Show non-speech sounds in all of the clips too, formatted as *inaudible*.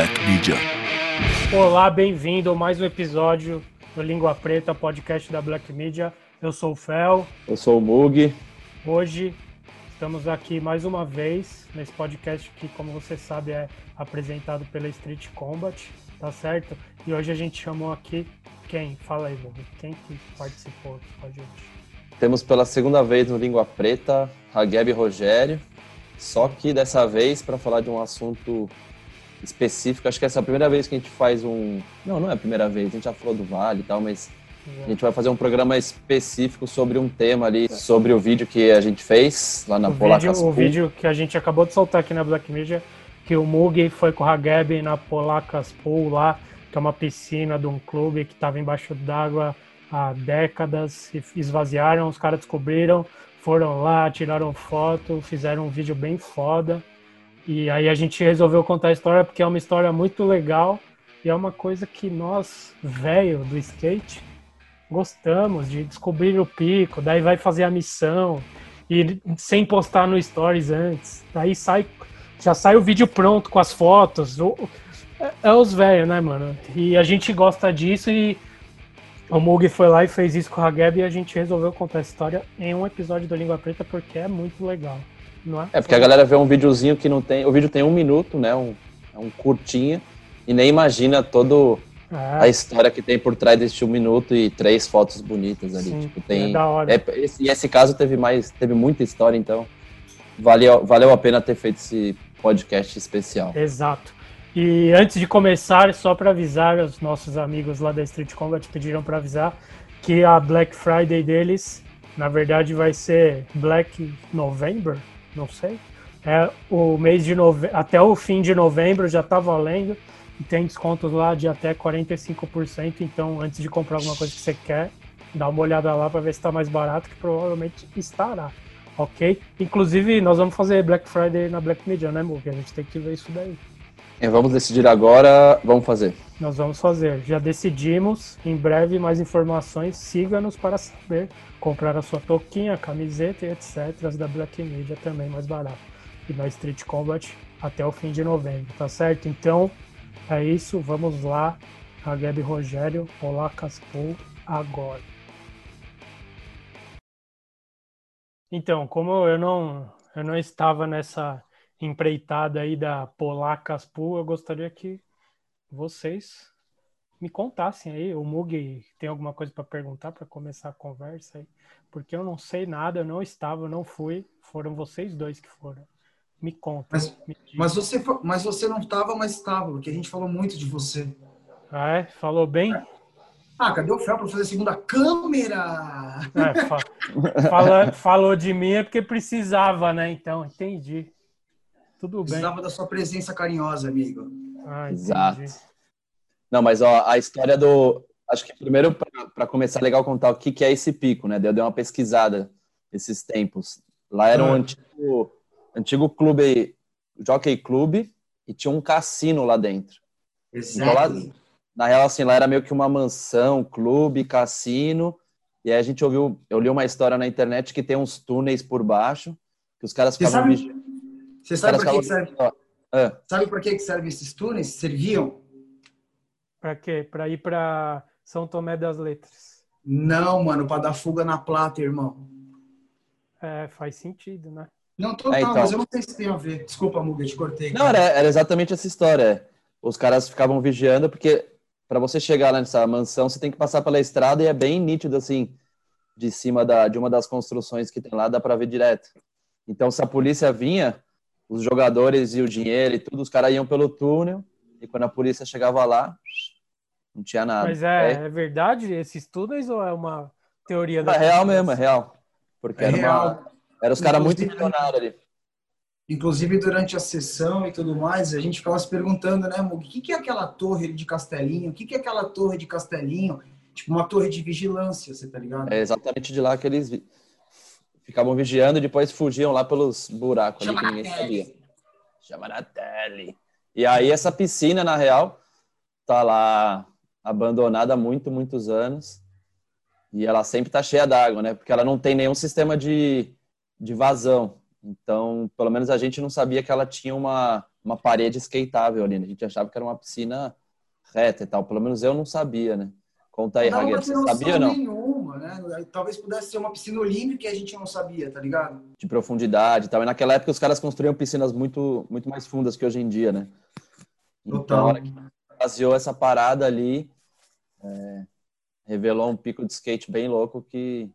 Black Media. Olá, bem-vindo a mais um episódio do Língua Preta, podcast da Black Media. Eu sou o Fel. Eu sou o Mug. Hoje estamos aqui mais uma vez nesse podcast que, como você sabe, é apresentado pela Street Combat, tá certo? E hoje a gente chamou aqui quem? Fala aí, Mug. Quem que participou aqui com a gente? Temos pela segunda vez no Língua Preta a Gabi Rogério, só que dessa vez para falar de um assunto específico. Acho que essa é a primeira vez que a gente faz um. Não, não é a primeira vez, a gente já falou do Vale e tal, mas a gente vai fazer um programa específico sobre um tema ali, sobre o vídeo que a gente fez lá na o vídeo, O vídeo que a gente acabou de soltar aqui na Black Media, que o Mug foi com o Hageb na Polacas Pool lá, que é uma piscina de um clube que estava embaixo d'água há décadas, e esvaziaram, os caras descobriram, foram lá, tiraram foto, fizeram um vídeo bem foda. E aí a gente resolveu contar a história porque é uma história muito legal e é uma coisa que nós, velho do skate, gostamos de descobrir o pico, daí vai fazer a missão e sem postar no stories antes. Daí sai já sai o vídeo pronto com as fotos. É, é os velhos, né, mano? E a gente gosta disso e o Mug foi lá e fez isso com a Gab e a gente resolveu contar a história em um episódio do Língua Preta porque é muito legal. Não é? É, porque a galera vê um videozinho que não tem. O vídeo tem um minuto, né? Um, é um curtinho, e nem imagina todo é. a história que tem por trás desse um minuto e três fotos bonitas ali. Sim, tipo, tem. É da hora. É, esse, e esse caso teve mais, teve muita história, então valeu, valeu a pena ter feito esse podcast especial. Exato. E antes de começar, só para avisar, os nossos amigos lá da Street Combat pediram para avisar que a Black Friday deles, na verdade, vai ser Black November, não sei. É o mês de novembro, até o fim de novembro já está valendo e tem descontos lá de até 45%. Então, antes de comprar alguma coisa que você quer, dá uma olhada lá para ver se está mais barato, que provavelmente estará. Ok? Inclusive, nós vamos fazer Black Friday na Black Media, né, Mug? A gente tem que ver isso daí. É, vamos decidir agora, vamos fazer. Nós vamos fazer. Já decidimos. Em breve, mais informações. Siga-nos para saber. Comprar a sua touquinha, camiseta e etc. As da Black Media também mais barato. E na Street Combat até o fim de novembro, tá certo? Então, é isso. Vamos lá. A Gabi Rogério, Olá Caspo, agora. Então, como eu não, eu não estava nessa empreitada aí da Polacas Pool, eu gostaria que vocês me contassem aí. O Mug tem alguma coisa para perguntar para começar a conversa aí? Porque eu não sei nada, eu não estava, eu não fui. Foram vocês dois que foram. Me conta. Mas, me mas, você, mas você não estava, mas estava, porque a gente falou muito de você. Ah, é? Falou bem? Ah, cadê o Fel para fazer a segunda câmera? É, fa *laughs* fala, falou de mim é porque precisava, né? Então, entendi. Tudo bem. Precisava da sua presença carinhosa, amigo. Ah, Exato. Não, mas ó, a história do. Acho que primeiro, para começar, é legal contar o que, que é esse pico, né? Eu dei uma pesquisada esses tempos. Lá era um ah. antigo, antigo clube, Jockey Club, e tinha um cassino lá dentro. Exato. Então, lá, na real, assim, lá era meio que uma mansão, clube, cassino. E aí a gente ouviu, eu li uma história na internet que tem uns túneis por baixo, que os caras ficavam vigiando você sabe para que, que serve? É. Sabe para que, que servem esses túneis? Serviam? Para quê? Para ir para São Tomé das Letras. Não, mano, para dar fuga na plata, irmão. É, faz sentido, né? Não, total, é, então... mas eu não sei se tem a ver. Desculpa, Muga, te cortei. Não, era, era, exatamente essa história. Os caras ficavam vigiando, porque para você chegar lá nessa mansão, você tem que passar pela estrada e é bem nítido, assim, de cima da, de uma das construções que tem lá, dá para ver direto. Então, se a polícia vinha, os jogadores e o dinheiro e tudo, os caras iam pelo túnel e quando a polícia chegava lá, não tinha nada. Mas é, é verdade esses túneis ou é uma teoria da. É real mesmo, é real. Porque é era, real. Uma, era os caras muito milionários ali. Inclusive, durante a sessão e tudo mais, a gente ficava se perguntando, né, Mug, o que, que é aquela torre de Castelinho? O que, que é aquela torre de Castelinho? Tipo, uma torre de vigilância, você tá ligado? É exatamente de lá que eles ficavam vigiando e depois fugiam lá pelos buracos ali que ninguém sabia. Chama na tele. E aí essa piscina, na real, tá lá abandonada há muito, muitos anos. E ela sempre tá cheia d'água, né? Porque ela não tem nenhum sistema de, de vazão. Então, pelo menos a gente não sabia que ela tinha uma, uma parede skateável ali, né? A gente achava que era uma piscina reta e tal. Pelo menos eu não sabia, né? Conta aí, Ragueiro, você sabia ou não? nenhuma, né? Talvez pudesse ser uma piscina olímpica que a gente não sabia, tá ligado? De profundidade e tal. E naquela época os caras construíam piscinas muito, muito mais fundas que hoje em dia, né? Então, Total. que baseou essa parada ali, é, revelou um pico de skate bem louco que,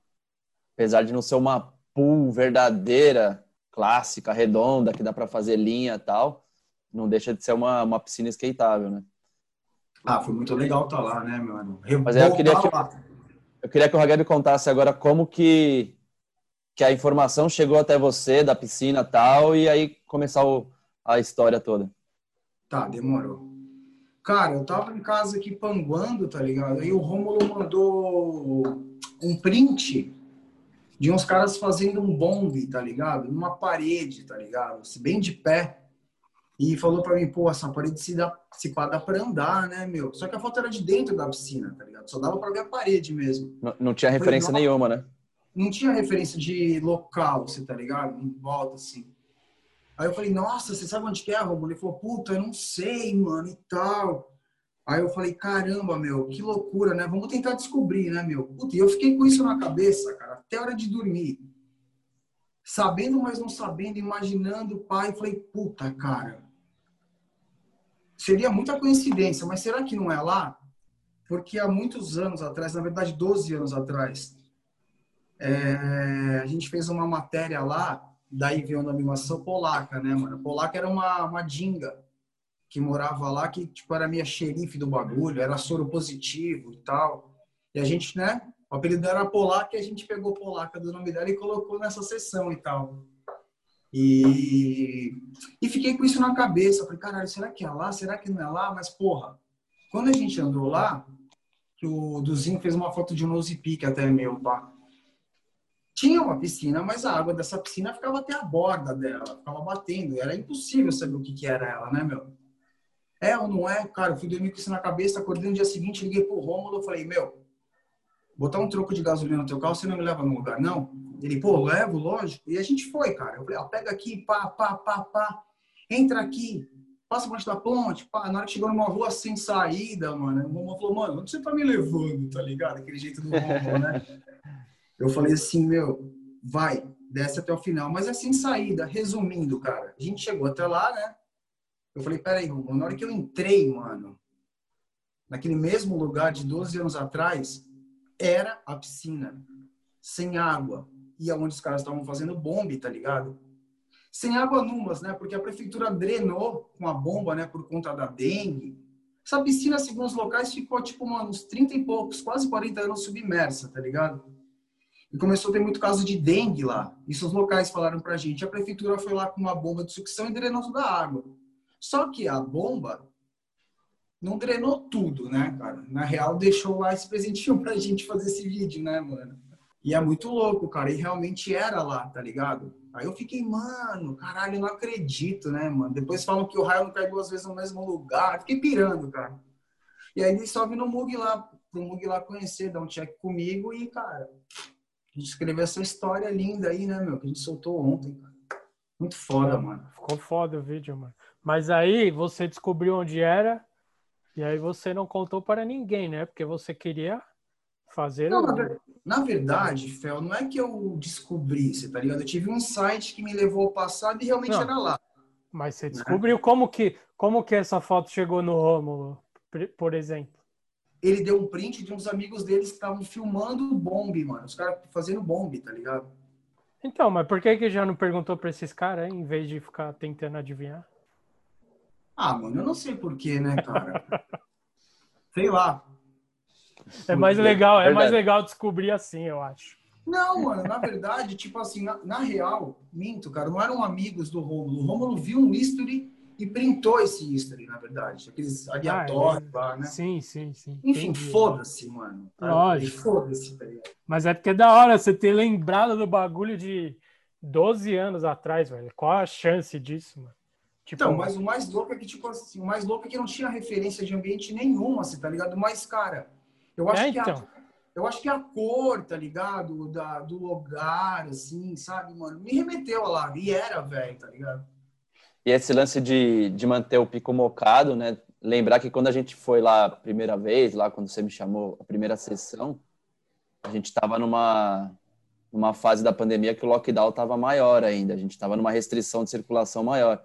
apesar de não ser uma pool verdadeira, clássica, redonda, que dá para fazer linha e tal, não deixa de ser uma, uma piscina skateável, né? Ah, foi muito legal estar tá lá, né, mano? Mas eu queria que, eu queria que o Hageb contasse agora como que, que a informação chegou até você da piscina e tal, e aí começar o, a história toda. Tá, demorou. Cara, eu tava em casa aqui panguando, tá ligado? Aí o Rômulo mandou um print de uns caras fazendo um bombe, tá ligado? Numa parede, tá ligado? Se bem de pé. E falou para mim, pô, essa parede se dá, se dá pra andar, né, meu? Só que a foto era de dentro da piscina, tá ligado? Só dava pra ver a parede mesmo. Não, não tinha referência falei, nenhuma, né? Não tinha referência de local, você tá ligado? Em volta, assim. Aí eu falei, nossa, você sabe onde que é, Romulo? Ele falou, puta, eu não sei, mano, e tal. Aí eu falei, caramba, meu, que loucura, né? Vamos tentar descobrir, né, meu? Puta, e eu fiquei com isso na cabeça, cara, até a hora de dormir. Sabendo, mas não sabendo, imaginando o pai. Falei, puta, cara, seria muita coincidência, mas será que não é lá? Porque há muitos anos atrás, na verdade 12 anos atrás, é, a gente fez uma matéria lá, daí veio uma animação polaca, né, mano? Polaca era uma, uma dinga que morava lá, que tipo, era minha xerife do bagulho, era soro positivo e tal. E a gente, né, o apelido era Polaca e a gente pegou Polaca do nome dela e colocou nessa sessão e tal. E, e fiquei com isso na cabeça. Falei, caralho, será que é lá? Será que não é lá? Mas, porra, quando a gente andou lá, que o Duzinho fez uma foto de um nose pique até meu, pá. Tinha uma piscina, mas a água dessa piscina ficava até a borda dela, ficava batendo. Era impossível saber o que, que era ela, né, meu? É ou não é? Cara, eu fui dormir com isso na cabeça, acordei no dia seguinte, liguei pro Rômulo, falei, meu, botar um troco de gasolina no teu carro, você não me leva no lugar, não? Ele, pô, levo, lógico. E a gente foi, cara. Eu falei, ó, pega aqui, pá, pá, pá, pá. Entra aqui, passa por da ponte, pá. Na hora que chegou numa rua sem saída, mano, o Romulo falou, mano, onde você tá me levando, tá ligado? Aquele jeito do Romulo, né? *laughs* Eu falei assim, meu, vai, desce até o final. Mas é sem saída. Resumindo, cara, a gente chegou até lá, né? Eu falei, peraí, Romulo, na hora que eu entrei, mano, naquele mesmo lugar de 12 anos atrás, era a piscina, sem água, e aonde os caras estavam fazendo bombe, tá ligado? Sem água numas, né? Porque a prefeitura drenou com a bomba, né? Por conta da dengue. Essa piscina, segundo os locais, ficou, tipo, mano, uns 30 e poucos, quase 40 anos submersa, tá ligado? E começou a ter muito caso de dengue lá. Isso os locais falaram pra gente. A prefeitura foi lá com uma bomba de sucção e drenou toda a água. Só que a bomba não drenou tudo, né, cara? Na real, deixou lá esse presentinho *laughs* pra gente fazer esse vídeo, né, mano? E é muito louco, cara. E realmente era lá, tá ligado? Aí eu fiquei, mano, caralho, eu não acredito, né, mano? Depois falam que o raio não cai duas vezes no mesmo lugar. Fiquei pirando, cara. E aí ele sobe no Mug lá, pro Mug lá conhecer, dar um check comigo e, cara, a gente escreveu essa história linda aí, né, meu? Que a gente soltou ontem, cara. Muito foda, mano. Ficou foda o vídeo, mano. Mas aí você descobriu onde era e aí você não contou para ninguém, né? Porque você queria fazer. Não, na, na, verdade, Fel, não é que eu descobri, você tá ligado? Eu tive um site que me levou ao passado e realmente não, era lá. Mas você né? descobriu né? como que como que essa foto chegou no Rômulo, por exemplo? Ele deu um print de uns amigos deles que estavam filmando bombe, mano. Os caras fazendo bombe, tá ligado? Então, mas por que que já não perguntou para esses caras, em vez de ficar tentando adivinhar? Ah, mano, eu não sei porquê, né, cara? *laughs* sei lá. É mais legal, é mais legal descobrir assim, eu acho. Não, mano, na verdade, tipo assim, na, na, real, minto, cara, não eram amigos do Romulo. O Romulo viu um history e printou esse history, na verdade. Aqueles aleatórios ah, é. lá, né? Sim, sim, sim. Enfim, foda-se, mano. Tá? Lógico. Foda-se, tá ligado? Mas é porque é da hora você ter lembrado do bagulho de 12 anos atrás, velho. Qual a chance disso, mano? Tipo... Então, mas o mais louco é que, tipo assim, o mais louco é que não tinha referência de ambiente nenhuma, assim, tá ligado? Mas, cara, eu acho é, que então. eu acho que a cor, tá ligado? Da, do lugar, assim, sabe, mano? Me remeteu a lá. E era, velho, tá ligado? E esse lance de, de manter o pico mocado, né? Lembrar que quando a gente foi lá a primeira vez, lá quando você me chamou a primeira sessão, a gente estava numa, numa fase da pandemia que o lockdown estava maior ainda. A gente estava numa restrição de circulação maior.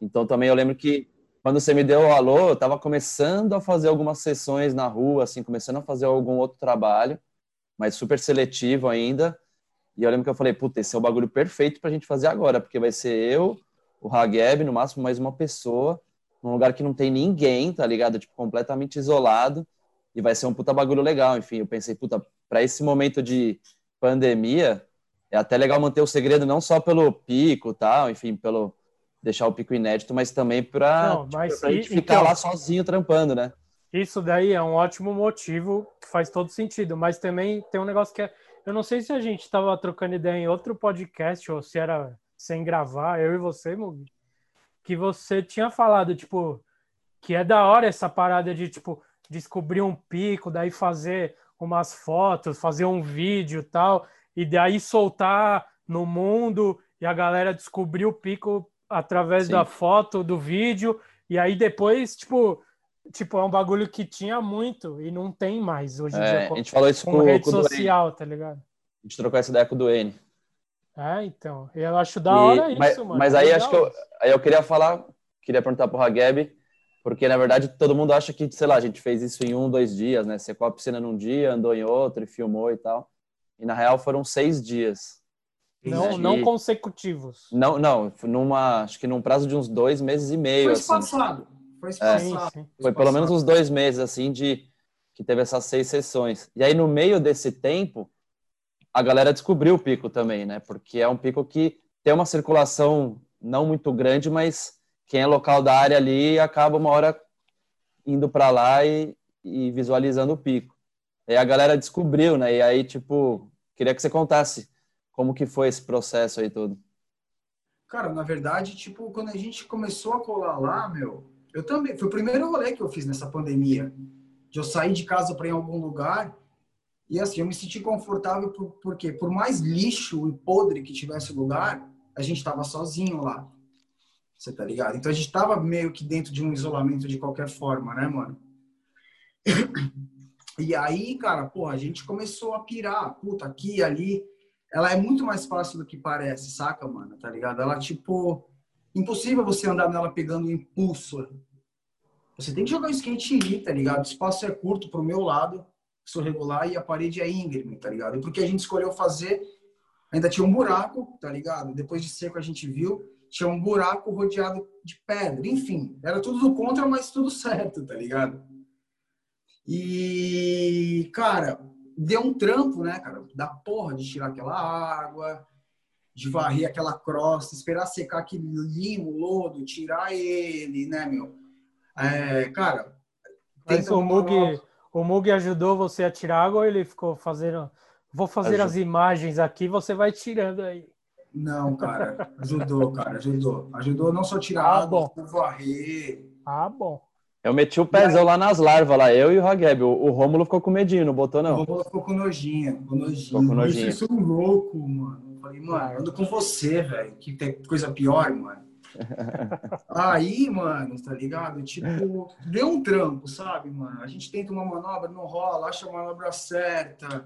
Então também eu lembro que quando você me deu o alô, eu estava começando a fazer algumas sessões na rua, assim, começando a fazer algum outro trabalho, mas super seletivo ainda. E eu lembro que eu falei, puta, esse é o bagulho perfeito para a gente fazer agora, porque vai ser eu, o Hageb, no máximo mais uma pessoa, num lugar que não tem ninguém, tá ligado? Tipo, completamente isolado, e vai ser um puta bagulho legal. Enfim, eu pensei, puta, para esse momento de pandemia, é até legal manter o segredo não só pelo pico, tal, enfim, pelo deixar o pico inédito, mas também para tipo, a gente ficar então, lá sozinho trampando, né? Isso daí é um ótimo motivo que faz todo sentido, mas também tem um negócio que é, eu não sei se a gente estava trocando ideia em outro podcast ou se era sem gravar, eu e você, Mugi, que você tinha falado, tipo, que é da hora essa parada de, tipo, descobrir um pico, daí fazer umas fotos, fazer um vídeo tal, e daí soltar no mundo e a galera descobrir o pico através Sim. da foto, do vídeo, e aí depois, tipo, tipo, é um bagulho que tinha muito e não tem mais hoje em é, dia. Com, a gente falou isso com, com rede social, tá ligado? A gente trocou essa ideia com o Duane. É, então. Eu acho da hora e, isso, mas, mano. Mas aí acho que eu, aí eu queria falar, queria perguntar pro Hageb, porque na verdade todo mundo acha que, sei lá, a gente fez isso em um, dois dias, né? Secou a piscina num dia, andou em outro e filmou e tal. E na real foram seis dias. Não, não consecutivos. Não, não, numa, acho que num prazo de uns dois meses e meio. Foi assim. passado. Foi é, sim, sim. Foi pelo menos uns dois meses, assim, de que teve essas seis sessões. E aí, no meio desse tempo, a galera descobriu o pico também, né? Porque é um pico que tem uma circulação não muito grande, mas quem é local da área ali acaba uma hora indo para lá e, e visualizando o pico. E a galera descobriu, né? E aí, tipo, queria que você contasse como que foi esse processo aí todo? Cara, na verdade, tipo, quando a gente começou a colar lá, meu, eu também, foi o primeiro rolê que eu fiz nessa pandemia. De eu sair de casa para ir em algum lugar e assim, eu me senti confortável por, porque por mais lixo e podre que tivesse o lugar, a gente tava sozinho lá. Você tá ligado? Então a gente tava meio que dentro de um isolamento de qualquer forma, né, mano? E aí, cara, porra, a gente começou a pirar, puta, aqui ali ela é muito mais fácil do que parece, saca, mano? Tá ligado? Ela, tipo, impossível você andar nela pegando impulso. Você tem que jogar o skate e ir, tá ligado? O espaço é curto pro meu lado, sou regular, e a parede é íngreme, tá ligado? E porque a gente escolheu fazer, ainda tinha um buraco, tá ligado? Depois de seco a gente viu, tinha um buraco rodeado de pedra. Enfim, era tudo do contra, mas tudo certo, tá ligado? E, cara, deu um trampo, né, cara? Da porra de tirar aquela água, de varrer aquela crosta, esperar secar aquele limo, lodo, tirar ele, né, meu? É, cara. Mas o Mug, o Mug ajudou você a tirar água ou ele ficou fazendo. Vou fazer as imagens aqui, você vai tirando aí. Não, cara, ajudou, cara, ajudou. Ajudou não só tirar ah, água, bom. varrer. Ah, bom. Eu meti o pezão lá nas larvas, lá, eu e o Hageb. O, o Rômulo ficou com medinho, não botou, não? O Rômulo ficou com nojinho, com nojinho. Ficou com nojinho. Vocês são loucos, mano. Eu falei, mano, ando com você, velho. Que tem coisa pior, mano. *laughs* Aí, mano, tá ligado? Tipo, deu um trampo, sabe, mano? A gente tenta uma manobra, não rola, acha a manobra certa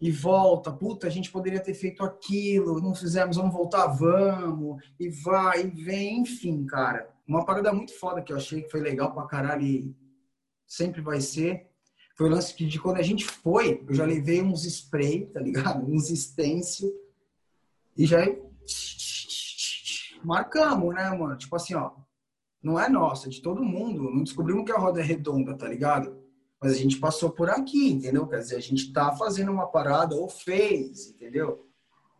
e volta. Puta, a gente poderia ter feito aquilo, não fizemos, vamos voltar, vamos. E vai, e vem, enfim, cara uma parada muito foda que eu achei que foi legal pra caralho e sempre vai ser. Foi o lance que de quando a gente foi, eu já levei uns spray, tá ligado? *laughs* Uns stencil. E já marcamos, né, mano? Tipo assim, ó. Não é nossa, é de todo mundo. Não descobrimos que a roda é redonda, tá ligado? Mas a gente passou por aqui, entendeu? Quer dizer, a gente tá fazendo uma parada ou fez, entendeu?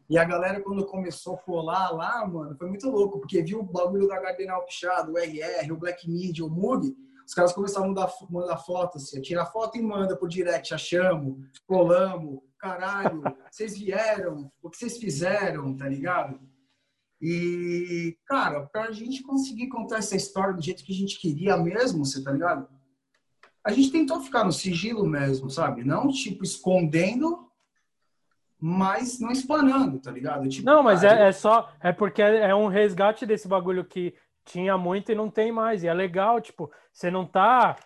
E a galera, quando começou a colar lá, mano, foi muito louco, porque viu o bagulho da Gardenal Pichado, o RR, o Black Media, o Mug, os caras começaram a mandar, mandar foto, assim, tirar foto e manda por direct, achamos, colamos, caralho, *laughs* vocês vieram, o que vocês fizeram, tá ligado? E, cara, pra gente conseguir contar essa história do jeito que a gente queria mesmo, você tá ligado? A gente tentou ficar no sigilo mesmo, sabe? Não, tipo, escondendo, mas não explanando, tá ligado? Tipo, não, mas é, é, só. É porque é um resgate desse bagulho que tinha muito e não tem mais. E é legal, tipo, você não tá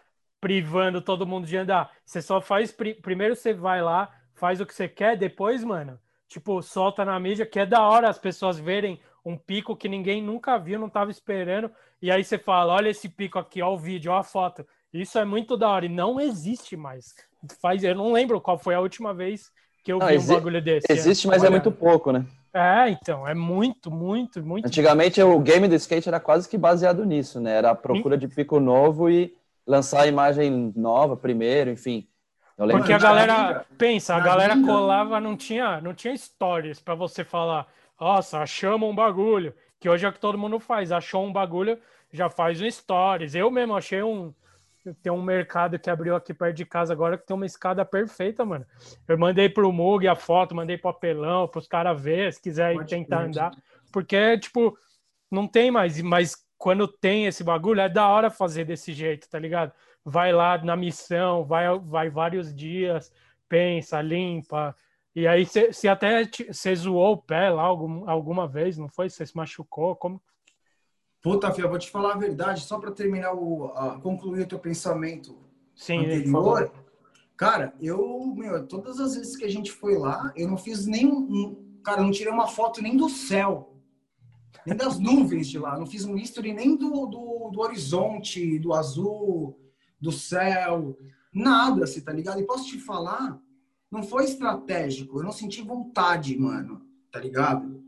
privando todo mundo de andar. Você só faz. Primeiro você vai lá, faz o que você quer, depois, mano, tipo, solta na mídia, que é da hora as pessoas verem um pico que ninguém nunca viu, não tava esperando. E aí você fala: olha esse pico aqui, ó o vídeo, ó a foto. Isso é muito da hora e não existe mais. Faz, eu não lembro qual foi a última vez que eu não, vi um bagulho desse. Existe, mas é muito pouco, né? É, então, é muito, muito, muito. Antigamente o game do skate era quase que baseado nisso, né? Era a procura de pico novo e lançar a imagem nova primeiro, enfim. Porque a galera, pensa, a galera colava, não tinha, não tinha stories para você falar, nossa, achamos um bagulho, que hoje é o que todo mundo faz, achou um bagulho, já faz um stories. Eu mesmo achei um, tem um mercado que abriu aqui perto de casa agora que tem uma escada perfeita, mano. Eu mandei pro Mug a foto, mandei pro apelão, pros caras ver, se quiser Pode tentar andar. Porque, tipo, não tem mais. Mas quando tem esse bagulho, é da hora fazer desse jeito, tá ligado? Vai lá na missão, vai, vai vários dias, pensa, limpa. E aí, se até você zoou o pé lá algum, alguma vez, não foi? Você se machucou? Como, Puta, Fia, vou te falar a verdade, só para terminar o. A, concluir o teu pensamento Sim, anterior. Cara, eu, meu, todas as vezes que a gente foi lá, eu não fiz nem. Um, cara, eu não tirei uma foto nem do céu, nem das nuvens de lá. Não fiz um history nem do, do, do horizonte, do azul, do céu, nada, você tá ligado? E posso te falar, não foi estratégico, eu não senti vontade, mano, tá ligado?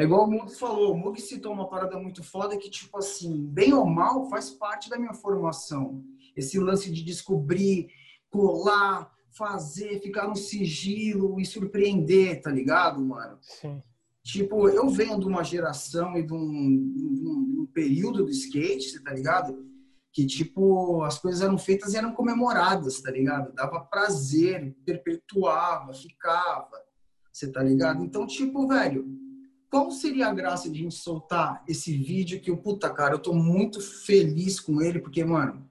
É igual o Mug falou, o Mug citou uma parada muito foda que, tipo assim, bem ou mal, faz parte da minha formação. Esse lance de descobrir, colar, fazer, ficar no sigilo e surpreender, tá ligado, mano? Sim. Tipo, eu venho de uma geração e de um, de um, de um período do skate, você tá ligado? Que, tipo, as coisas eram feitas e eram comemoradas, tá ligado? Dava prazer, perpetuava, ficava, você tá ligado? Então, tipo, velho, qual seria a graça de a gente soltar esse vídeo que, puta, cara, eu tô muito feliz com ele, porque, mano,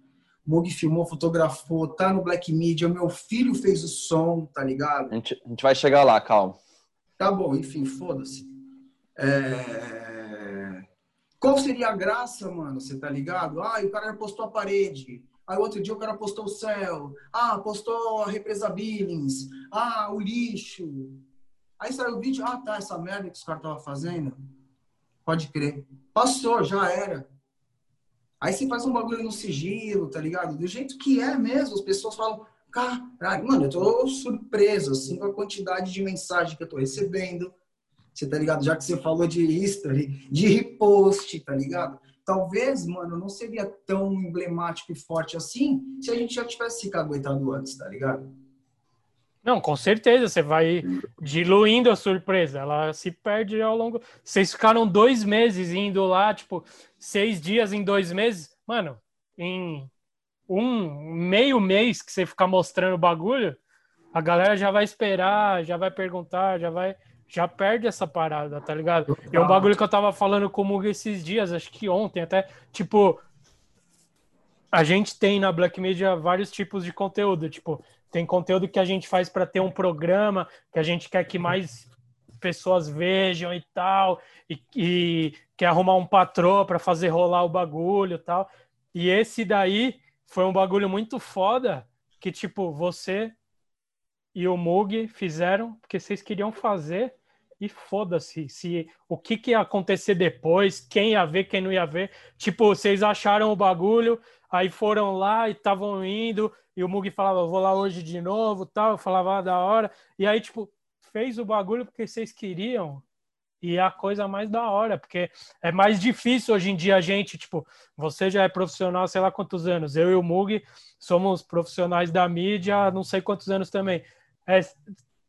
Mug filmou, fotografou, tá no Black Media, meu filho fez o som, tá ligado? A gente, a gente vai chegar lá, calma. Tá bom, enfim, foda-se. É... Qual seria a graça, mano, você tá ligado? Ah, o cara postou a parede. Aí outro dia o cara postou o céu. Ah, postou a represa Billings. Ah, o lixo. Aí saiu o vídeo, ah, tá, essa merda que os caras estavam fazendo. Pode crer. Passou, já era. Aí você faz um bagulho no sigilo, tá ligado? Do jeito que é mesmo, as pessoas falam, caralho, mano, eu tô surpreso, assim, com a quantidade de mensagem que eu tô recebendo. Você tá ligado? Já que você falou de history, de repost, tá ligado? Talvez, mano, não seria tão emblemático e forte assim se a gente já tivesse se caguetado antes, tá ligado? Não, com certeza, você vai diluindo a surpresa, ela se perde ao longo. Vocês ficaram dois meses indo lá, tipo, seis dias em dois meses, mano, em um meio mês que você ficar mostrando o bagulho, a galera já vai esperar, já vai perguntar, já vai. Já perde essa parada, tá ligado? E é um bagulho que eu tava falando com o esses dias, acho que ontem até, tipo, a gente tem na Black Media vários tipos de conteúdo, tipo, tem conteúdo que a gente faz para ter um programa que a gente quer que mais pessoas vejam e tal, e, e quer arrumar um patrão para fazer rolar o bagulho e tal. E esse daí foi um bagulho muito foda que, tipo, você e o Mug fizeram porque vocês queriam fazer e foda-se se o que, que ia acontecer depois, quem ia ver, quem não ia ver. Tipo, vocês acharam o bagulho, aí foram lá e estavam indo, e o Mug falava, vou lá hoje de novo, tal, eu falava ah, da hora, e aí, tipo, fez o bagulho porque vocês queriam, e é a coisa mais da hora, porque é mais difícil hoje em dia a gente, tipo, você já é profissional, sei lá quantos anos, eu e o Mug somos profissionais da mídia, não sei quantos anos também. É,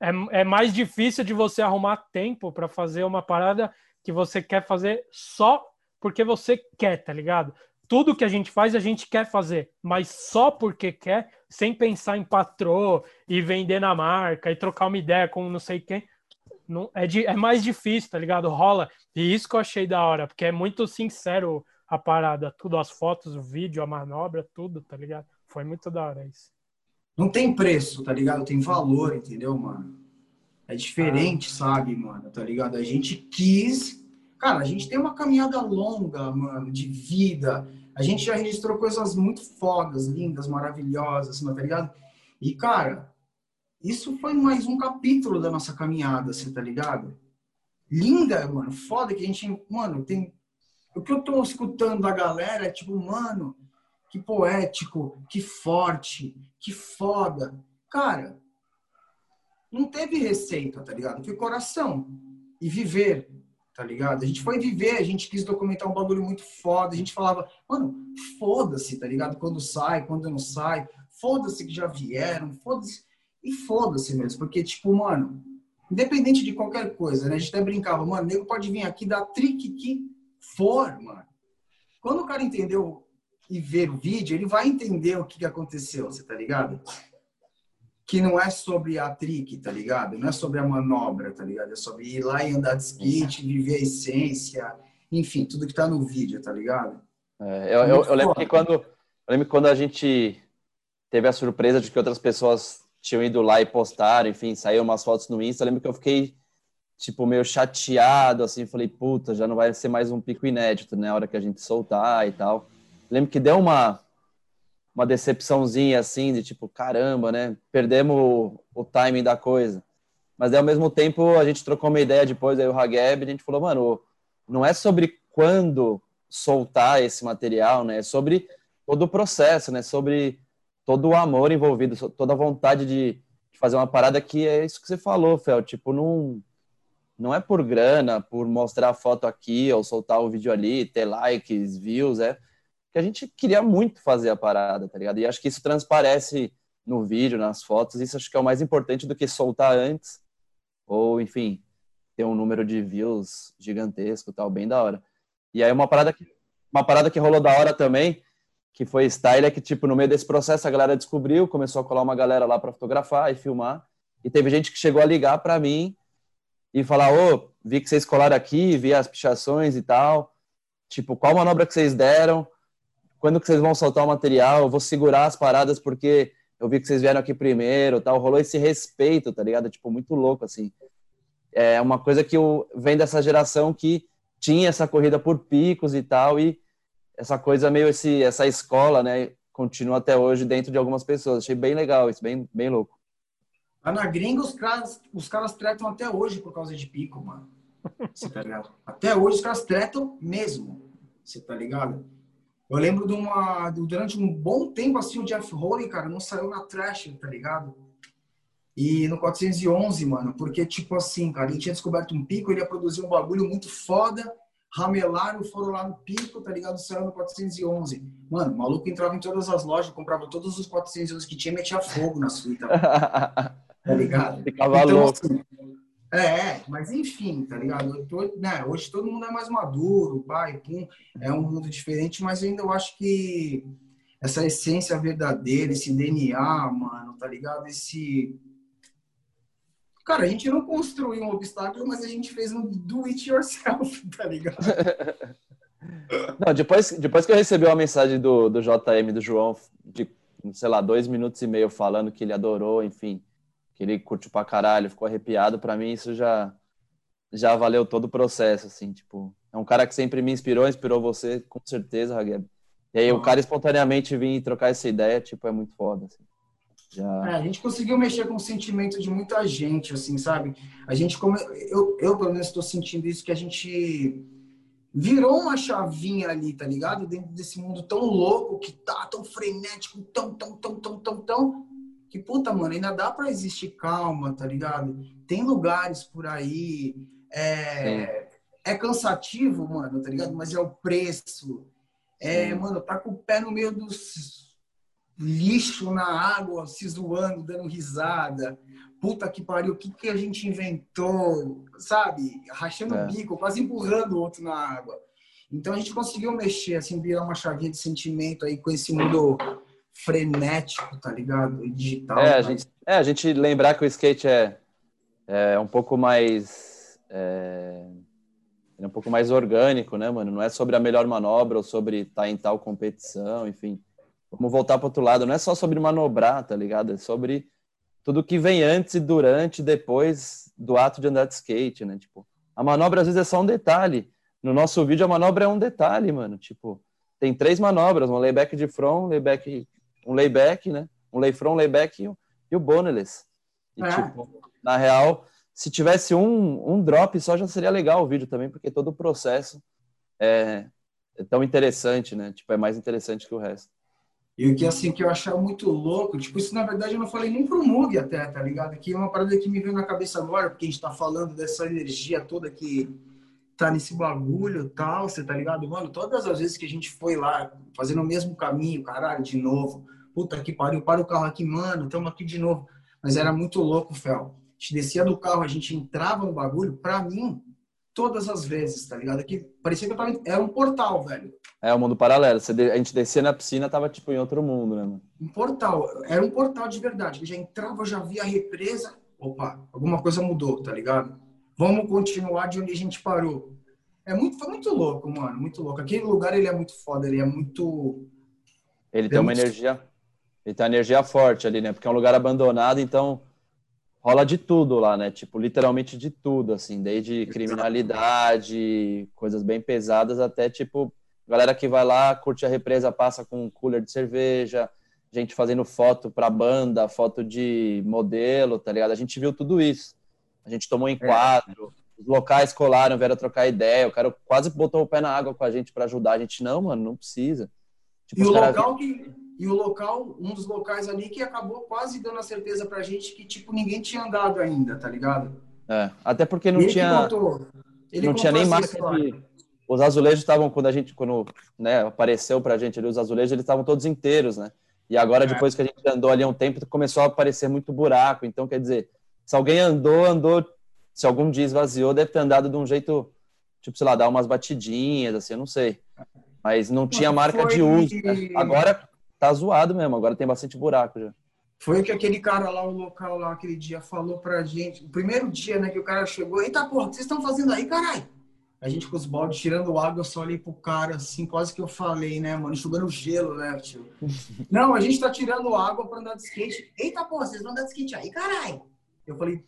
é, é mais difícil de você arrumar tempo para fazer uma parada que você quer fazer só porque você quer, tá ligado? Tudo que a gente faz, a gente quer fazer, mas só porque quer, sem pensar em patrô e vender na marca e trocar uma ideia com não sei quem, não, é, de, é mais difícil, tá ligado? Rola. E isso que eu achei da hora, porque é muito sincero a parada, tudo, as fotos, o vídeo, a manobra, tudo, tá ligado? foi muito da hora isso. Não tem preço, tá ligado? Tem valor, entendeu, mano? É diferente, ah. sabe, mano? Tá ligado? A gente quis. Cara, a gente tem uma caminhada longa, mano, de vida. A gente já registrou coisas muito fodas, lindas, maravilhosas, tá ligado? E, cara, isso foi mais um capítulo da nossa caminhada, você tá ligado? Linda, mano, foda que a gente, mano, tem. O que eu tô escutando da galera é tipo, mano, que poético, que forte, que foda. Cara, não teve receita, tá ligado? Foi coração e viver, tá ligado? A gente foi viver, a gente quis documentar um bagulho muito foda. A gente falava, mano, foda-se, tá ligado? Quando sai, quando não sai, foda-se que já vieram, foda-se. E foda-se mesmo, porque, tipo, mano, independente de qualquer coisa, né? A gente até brincava, mano, nego pode vir aqui dar trick que for, mano. Quando o cara entendeu e ver o vídeo, ele vai entender o que aconteceu, você tá ligado? Que não é sobre a trick, tá ligado? Não é sobre a manobra, tá ligado? É sobre ir lá e andar de skate, viver a essência, enfim, tudo que tá no vídeo, tá ligado? É, eu, eu, eu, lembro que quando, eu lembro quando a gente teve a surpresa de que outras pessoas tinham ido lá e postaram, enfim, saiu umas fotos no Insta, eu lembro que eu fiquei tipo meio chateado assim, falei, puta, já não vai ser mais um pico inédito, né, a hora que a gente soltar e tal lembro que deu uma uma decepçãozinha assim de tipo caramba, né? Perdemos o, o timing da coisa. Mas ao mesmo tempo a gente trocou uma ideia depois aí o Hageb, a gente falou, mano, não é sobre quando soltar esse material, né? É sobre todo o processo, né? Sobre todo o amor envolvido, toda a vontade de, de fazer uma parada que é isso que você falou, Fel, tipo, não não é por grana, por mostrar a foto aqui ou soltar o vídeo ali, ter likes, views, é que a gente queria muito fazer a parada, tá ligado? E acho que isso transparece no vídeo, nas fotos, isso acho que é o mais importante do que soltar antes, ou enfim, ter um número de views gigantesco tal, bem da hora. E aí uma parada que, uma parada que rolou da hora também, que foi style, é que tipo, no meio desse processo a galera descobriu, começou a colar uma galera lá para fotografar e filmar, e teve gente que chegou a ligar para mim e falar, ô, vi que vocês colaram aqui, vi as pichações e tal, tipo, qual manobra que vocês deram? Quando que vocês vão soltar o material? Eu vou segurar as paradas porque eu vi que vocês vieram aqui primeiro, tal. Rolou esse respeito, tá ligado? Tipo, muito louco, assim. É uma coisa que eu, vem dessa geração que tinha essa corrida por picos e tal, e essa coisa meio esse, essa escola, né? Continua até hoje dentro de algumas pessoas. Achei bem legal isso, bem, bem louco. Lá na gringa, os caras, os caras tretam até hoje por causa de pico, mano. Você tá ligado? Até hoje os caras tretam mesmo. Você tá ligado? Eu lembro de uma. Durante um bom tempo, assim, o Jeff Holy, cara, não saiu na trash, tá ligado? E no 411, mano, porque, tipo assim, cara, ele tinha descoberto um pico, ele ia produzir um bagulho muito foda, ramelaram, foram lá no pico, tá ligado? Saiu no 411. Mano, o maluco entrava em todas as lojas, comprava todos os 411 que tinha e metia fogo nas fitas. *laughs* tá ligado? Ficava então, louco. Assim, é, mas enfim, tá ligado? Tô, né, hoje todo mundo é mais maduro, pai, pum, é um mundo diferente, mas ainda eu acho que essa essência verdadeira, esse DNA, mano, tá ligado? Esse. Cara, a gente não construiu um obstáculo, mas a gente fez um do it yourself, *laughs* tá ligado? *laughs* Não, depois, depois que eu recebi uma mensagem do, do JM, do João, de, sei lá, dois minutos e meio falando que ele adorou, enfim, que ele curtiu pra caralho, ficou arrepiado, para mim isso já já valeu todo o processo, assim, tipo, é um cara que sempre me inspirou, inspirou você, com certeza, Ragueb. E aí o cara espontaneamente vir trocar essa ideia, tipo, é muito foda, assim. Já... É, a gente conseguiu mexer com o sentimento de muita gente, assim, sabe? A gente, como eu, eu pelo menos estou sentindo isso, que a gente virou uma chavinha ali, tá ligado? Dentro desse mundo tão louco, que tá tão frenético, tão, tão, tão, tão, tão, tão, que, puta, mano, ainda dá para existir calma, tá ligado? Tem lugares por aí. É, é cansativo, mano, tá ligado? Mas é o preço. É, Sim. mano, tá com o pé no meio dos lixo na água, se zoando, dando risada. Puta que pariu, o que, que a gente inventou? Sabe? Rachando é. o bico, quase empurrando o outro na água. Então a gente conseguiu mexer, assim, virar uma chavinha de sentimento aí com esse mundo frenético, tá ligado? digital. É, a gente, é, a gente lembrar que o skate é, é um pouco mais. É, é, um pouco mais orgânico, né, mano? Não é sobre a melhor manobra ou sobre estar tá em tal competição, enfim. Vamos voltar para outro lado. Não é só sobre manobrar, tá ligado? É sobre tudo que vem antes e durante e depois do ato de andar de skate, né? Tipo, a manobra às vezes é só um detalhe. No nosso vídeo, a manobra é um detalhe, mano. Tipo, tem três manobras: um layback de front, um layback, um layback, né? Um lay front, um layback e, um, e o boneless. E, é. tipo, na real, se tivesse um, um drop só já seria legal o vídeo também, porque todo o processo é, é tão interessante, né? Tipo, é mais interessante que o resto. E o que assim que eu achava muito louco, tipo, isso na verdade eu não falei nem pro Mug até, tá ligado? Que é uma parada que me veio na cabeça agora, porque a gente tá falando dessa energia toda que tá nesse bagulho tal, você tá ligado? Mano, todas as vezes que a gente foi lá, fazendo o mesmo caminho, caralho, de novo, puta que pariu, para o carro aqui, mano, estamos aqui de novo. Mas era muito louco, Fel. A gente descia do carro, a gente entrava no bagulho, pra mim, todas as vezes, tá ligado? Que parecia que eu tava. Era um portal, velho. É, o um mundo paralelo. A gente descia na piscina, tava tipo em outro mundo, né, mano? Um portal. Era um portal de verdade. Eu já entrava, já via a represa. Opa, alguma coisa mudou, tá ligado? Vamos continuar de onde a gente parou. É muito, foi muito louco, mano. Muito louco. Aquele lugar, ele é muito foda. Ele é muito. Ele, ele tem é uma muito... energia. Ele tem uma energia forte ali, né? Porque é um lugar abandonado, então rola de tudo lá, né? Tipo, literalmente de tudo, assim, desde criminalidade, coisas bem pesadas, até tipo, galera que vai lá, curte a represa, passa com um cooler de cerveja, gente fazendo foto pra banda, foto de modelo, tá ligado? A gente viu tudo isso. A gente tomou enquadro, é. os locais colaram, vieram trocar ideia, o cara quase botou o pé na água com a gente para ajudar. A gente, não, mano, não precisa. Tipo, e o local que e o local, um dos locais ali que acabou quase dando a certeza pra gente que, tipo, ninguém tinha andado ainda, tá ligado? É, até porque não tinha. Contou, não tinha nem marca de. Os azulejos estavam, quando a gente, quando né, apareceu pra gente ali, os azulejos, eles estavam todos inteiros, né? E agora, é. depois que a gente andou ali um tempo, começou a aparecer muito buraco. Então, quer dizer, se alguém andou, andou. Se algum dia esvaziou, deve ter andado de um jeito, tipo, sei lá, dar umas batidinhas, assim, eu não sei. Mas não tinha marca de uso. Né? Agora, tá zoado mesmo, agora tem bastante buraco já. Foi o que aquele cara lá, o local lá, aquele dia, falou pra gente. O primeiro dia, né, que o cara chegou, eita porra, o que vocês estão fazendo aí, caralho? A gente com os baldes tirando água, eu só olhei pro cara, assim, quase que eu falei, né, mano, enxugando gelo, né, tio? *laughs* Não, a gente tá tirando água pra andar de skate. Eita porra, vocês vão andar de skate aí, caralho? Eu falei,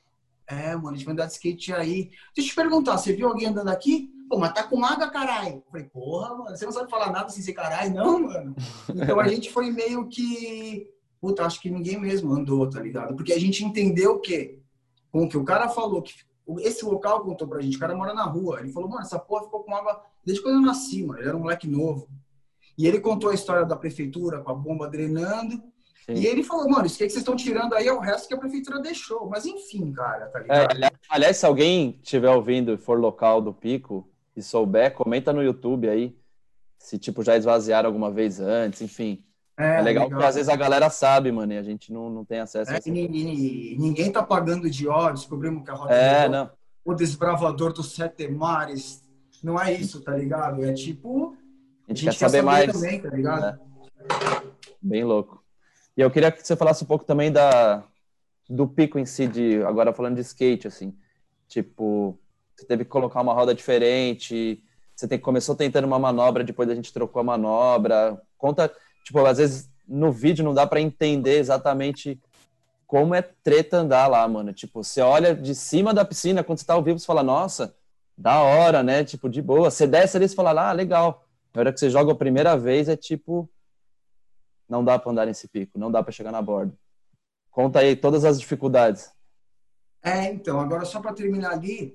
é, mano, a gente vai andar de skate aí. Deixa eu te perguntar, você viu alguém andando aqui? Pô, mas tá com água, caralho. Falei, porra, mano, você não sabe falar nada sem ser caralho, não, mano. Então a gente foi meio que. Puta, acho que ninguém mesmo andou, tá ligado? Porque a gente entendeu que, com o que o cara falou, que esse local contou pra gente, o cara mora na rua. Ele falou, mano, essa porra ficou com água desde quando eu nasci, mano. Ele era um moleque novo. E ele contou a história da prefeitura com a bomba drenando. Sim. E ele falou, mano, isso que vocês estão tirando aí é o resto que a prefeitura deixou. Mas enfim, cara, tá ligado? É, aliás, se alguém estiver ouvindo e for local do Pico, e souber, comenta no YouTube aí se tipo já esvaziaram alguma vez antes, enfim. É, é legal, legal, porque às vezes a galera sabe, mano, e a gente não, não tem acesso é, a isso. Ninguém tá pagando de ó, descobrimos que a rota é, não. o desbravador dos sete mares. Não é isso, tá ligado? É tipo. A gente, a gente quer, saber, saber mais. Também, tá ligado? É. Bem louco. E eu queria que você falasse um pouco também da, do pico em si, de, agora falando de skate, assim. Tipo, você teve que colocar uma roda diferente, você tem, começou tentando uma manobra, depois a gente trocou a manobra. Conta, tipo, às vezes no vídeo não dá para entender exatamente como é treta andar lá, mano. Tipo, você olha de cima da piscina, quando você tá ao vivo, você fala, nossa, da hora, né? Tipo, de boa. Você desce ali e fala, ah, legal. Na hora que você joga a primeira vez, é tipo, não dá para andar nesse pico, não dá para chegar na borda. Conta aí todas as dificuldades. É, então, agora só para terminar ali,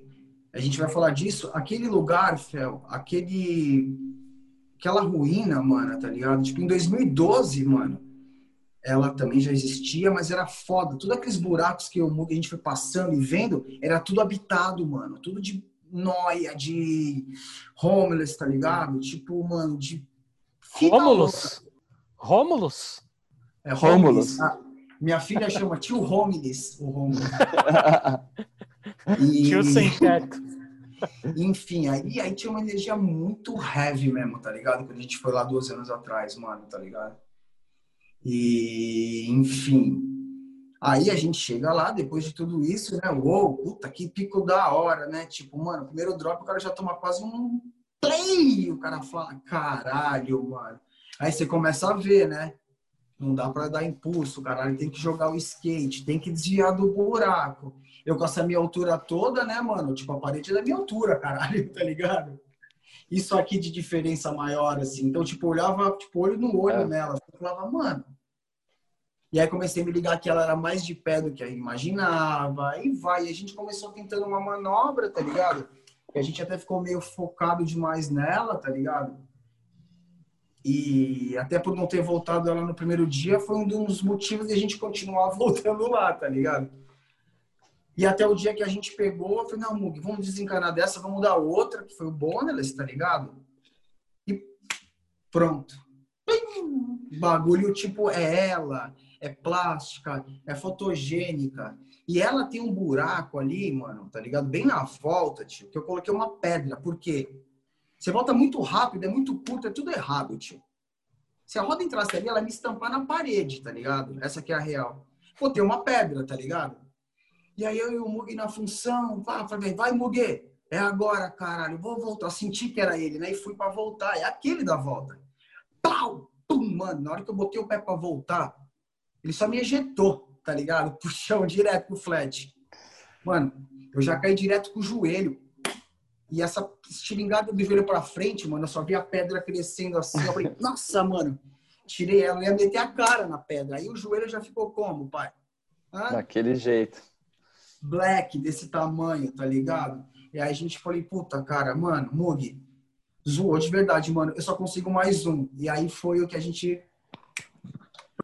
a gente vai falar disso, aquele lugar, Fel, aquele aquela ruína, mano, tá ligado? Tipo, em 2012, mano, ela também já existia, mas era foda. Todos aqueles buracos que eu, a gente foi passando e vendo, era tudo habitado, mano. Tudo de noia, de homeless, tá ligado? Tipo, mano, de... Rômulus? Rômulus? É, Rômulus. Ah, minha filha chama tio Homeless, o Rômulus. *laughs* E... Tio sem teto. Enfim, aí, aí tinha uma energia muito heavy mesmo, tá ligado? Quando a gente foi lá dois anos atrás, mano, tá ligado? E, enfim. Aí a gente chega lá, depois de tudo isso, né? Uou, puta, que pico da hora, né? Tipo, mano, primeiro drop o cara já toma quase um play. O cara fala, caralho, mano. Aí você começa a ver, né? Não dá para dar impulso, caralho. Tem que jogar o skate, tem que desviar do buraco. Eu com essa minha altura toda, né, mano? Tipo, a parede é da minha altura, caralho, *laughs* tá ligado? Isso aqui de diferença maior, assim. Então, tipo, olhava, tipo, olho no olho é. nela. Eu falava, mano. E aí comecei a me ligar que ela era mais de pé do que eu imaginava. E vai. E a gente começou tentando uma manobra, tá ligado? E a gente até ficou meio focado demais nela, tá ligado? E até por não ter voltado ela no primeiro dia, foi um dos motivos de a gente continuar *laughs* voltando lá, tá ligado? E até o dia que a gente pegou, eu falei, não, Mug, vamos desencanar dessa, vamos dar outra, que foi o Boneless, tá ligado? E pronto. Bagulho tipo, é ela, é plástica, é fotogênica. E ela tem um buraco ali, mano, tá ligado? Bem na volta, tio, que eu coloquei uma pedra. Por quê? Você volta muito rápido, é muito curto, é tudo errado, tio. Se a roda entrasse ali, ela ia me estampar na parede, tá ligado? Essa aqui é a real. Pô, tem uma pedra, tá ligado? E aí eu e o Mugi na função, pá, falei, vai Mugi, é agora, caralho, vou voltar. Senti que era ele, né? E fui para voltar. É aquele da volta. Pau! Pum, mano. Na hora que eu botei o pé para voltar, ele só me ejetou, tá ligado? Puxão *laughs* direto pro flat. Mano, eu já caí direto com o joelho. E essa estilingada do joelho pra frente, mano, eu só vi a pedra crescendo assim. Eu falei, *laughs* nossa, mano, tirei ela, ia meter a cara na pedra. Aí o joelho já ficou como, pai? Hã? Daquele jeito. Black desse tamanho, tá ligado? E aí a gente falei, puta, cara, mano, Mug, zoou de verdade, mano. Eu só consigo mais um. E aí foi o que a gente.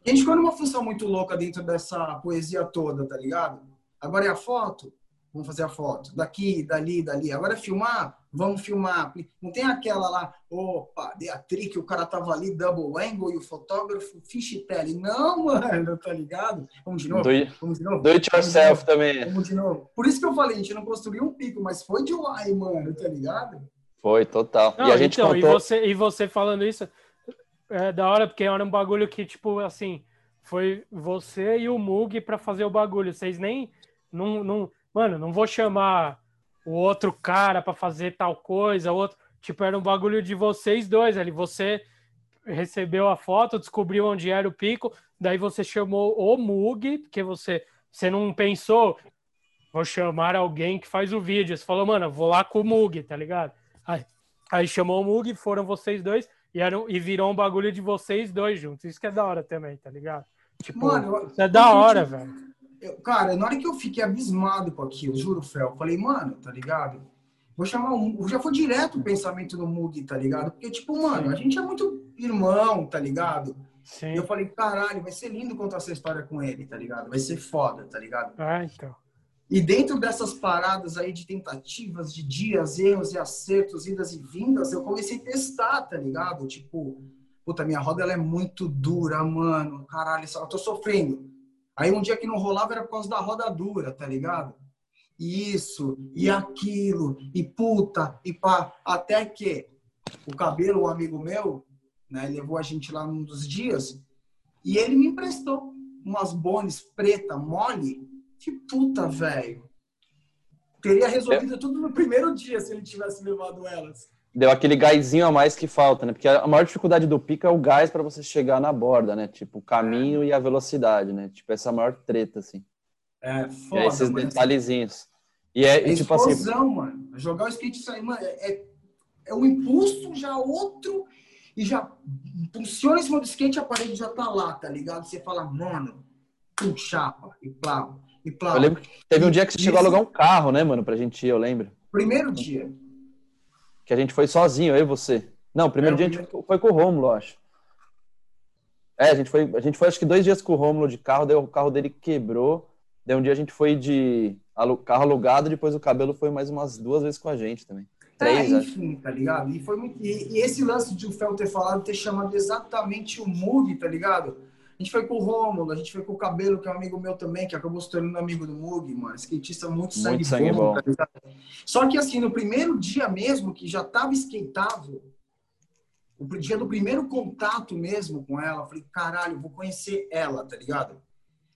A gente ficou numa função muito louca dentro dessa poesia toda, tá ligado? Agora é a foto, vamos fazer a foto. Daqui, dali, dali. Agora é filmar, vamos filmar. Não tem aquela lá, opa, dei a trick, o cara tava ali, double angle, e o fotógrafo, fish tele. Não, *laughs* mano, tá ligado? Vamos de novo? Do, it, vamos de novo? Do it yourself também. Vamos de novo. Por isso que eu falei, a gente não construiu um pico, mas foi de uai, mano, tá ligado? Foi, total. Não, e a gente então, contou... e, você, e você falando isso, é da hora, porque era um bagulho que, tipo, assim, foi você e o Mug para fazer o bagulho. Vocês nem. Não, não, mano, não vou chamar o outro cara para fazer tal coisa, outro, tipo, era um bagulho de vocês dois ali, você recebeu a foto, descobriu onde era o pico, daí você chamou o Mug, porque você você não pensou, vou chamar alguém que faz o vídeo, você falou, mano, vou lá com o Mug, tá ligado? Aí, aí chamou o Mug, foram vocês dois e, eram, e virou um bagulho de vocês dois juntos. Isso que é da hora também, tá ligado? Tipo, mano, isso é da hora, velho. Eu, cara, na hora que eu fiquei abismado com aquilo, juro, Fel, eu falei, mano, tá ligado? Vou chamar um. Já foi direto o pensamento do Mug, tá ligado? Porque, tipo, mano, a gente é muito irmão, tá ligado? Sim. E eu falei, caralho, vai ser lindo contar essa história com ele, tá ligado? Vai ser foda, tá ligado? Ah, então. E dentro dessas paradas aí de tentativas, de dias, erros e acertos, idas e vindas, eu comecei a testar, tá ligado? Tipo, puta, minha roda ela é muito dura, mano. Caralho, eu tô sofrendo. Aí um dia que não rolava era por causa da roda dura, tá ligado? Isso, e aquilo, e puta, e pá. Até que o cabelo, o amigo meu, né, levou a gente lá num dos dias e ele me emprestou umas bones preta mole. Que puta, velho. Teria resolvido é. tudo no primeiro dia se ele tivesse levado elas deu aquele gásinho a mais que falta, né? Porque a maior dificuldade do pico é o gás para você chegar na borda, né? Tipo, o caminho e a velocidade, né? Tipo, essa é maior treta, assim. É, foda, e esses detalhezinhos. E é, é tipo explosão, assim... mano. Jogar o skate aí, mano, é, é, é um impulso já outro e já impulsiona em cima do skate a parede já tá lá, tá ligado? Você fala, mano, um chapa, e plava, e plava. Eu lembro que teve um dia que você chegou a alugar um carro, né, mano, pra gente ir, eu lembro. Primeiro dia que a gente foi sozinho, eu e você. Não, o primeiro é, dia a gente foi com o Rômulo, acho. É, a gente foi, a gente foi acho que dois dias com o Rômulo de carro, daí o carro dele quebrou. Daí um dia a gente foi de carro alugado, depois o cabelo foi mais umas duas vezes com a gente também. Três, é, enfim, acho. tá ligado? E, foi muito, e, e, esse lance de o Fel ter falado, ter chamado exatamente o Mug, tá ligado? A gente foi com o Rômulo, a gente foi com o Cabelo, que é um amigo meu também, que acabou se tornando amigo do Mug, mano. Skatista muito sangue, muito sangue bom. bom. Tá Só que assim, no primeiro dia mesmo, que já tava skateável, o dia do primeiro contato mesmo com ela, eu falei, caralho, vou conhecer ela, tá ligado?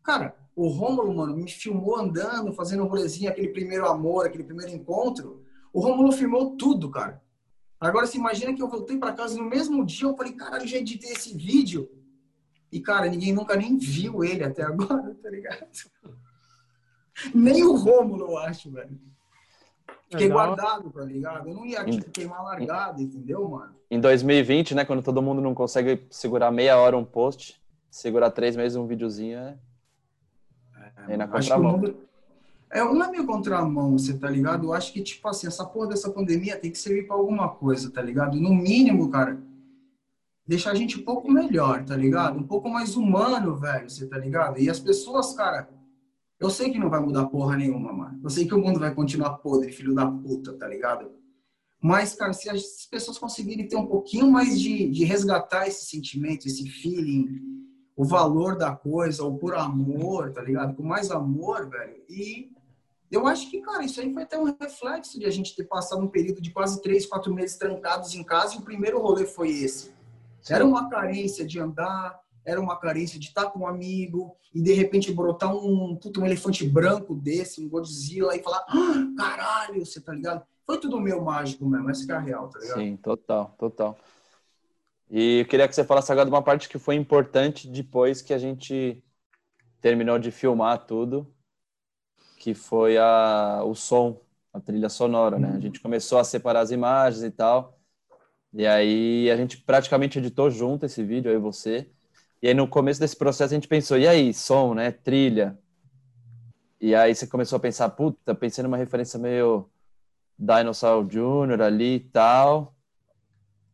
Cara, o Rômulo, mano, me filmou andando, fazendo um rolezinho, aquele primeiro amor, aquele primeiro encontro. O Rômulo filmou tudo, cara. Agora, se imagina que eu voltei para casa no mesmo dia, eu falei, caralho, já editei esse vídeo E, cara, ninguém nunca nem viu ele até agora, tá ligado? nem o Rômulo, eu acho, velho. Fiquei Legal. guardado, tá ligado? Eu não ia, tipo, queimar largada, entendeu, mano? Em 2020, né, quando todo mundo não consegue segurar meia hora um post, segurar três meses um videozinho é, é na Acho que o contramão. mundo... É, não é meio contramão, você tá ligado? Eu acho que, tipo assim, essa porra dessa pandemia tem que servir pra alguma coisa, tá ligado? No mínimo, cara, deixar a gente um pouco melhor, tá ligado? Um pouco mais humano, velho, você tá ligado? E as pessoas, cara, eu sei que não vai mudar porra nenhuma, mano. Eu sei que o mundo vai continuar podre, filho da puta, tá ligado? Mas, cara, se as pessoas conseguirem ter um pouquinho mais de, de resgatar esse sentimento, esse feeling, o valor da coisa, ou por amor, tá ligado? Com mais amor, velho. E eu acho que, cara, isso aí foi até um reflexo de a gente ter passado um período de quase três, quatro meses trancados em casa e o primeiro rolê foi esse. Era uma carência de andar, era uma carência de estar com um amigo e de repente brotar um, puta, um elefante branco desse, um Godzilla e falar, ah, caralho, você tá ligado? Foi tudo meio mágico mesmo, essa que é a real, tá ligado? Sim, total, total. E eu queria que você falasse agora de uma parte que foi importante depois que a gente terminou de filmar tudo, que foi a, o som, a trilha sonora, né? A gente começou a separar as imagens e tal, e aí a gente praticamente editou junto esse vídeo, eu e você. E aí no começo desse processo a gente pensou, e aí, som, né? Trilha. E aí você começou a pensar, puta, pensei numa referência meio Dinosaur Jr. ali e tal.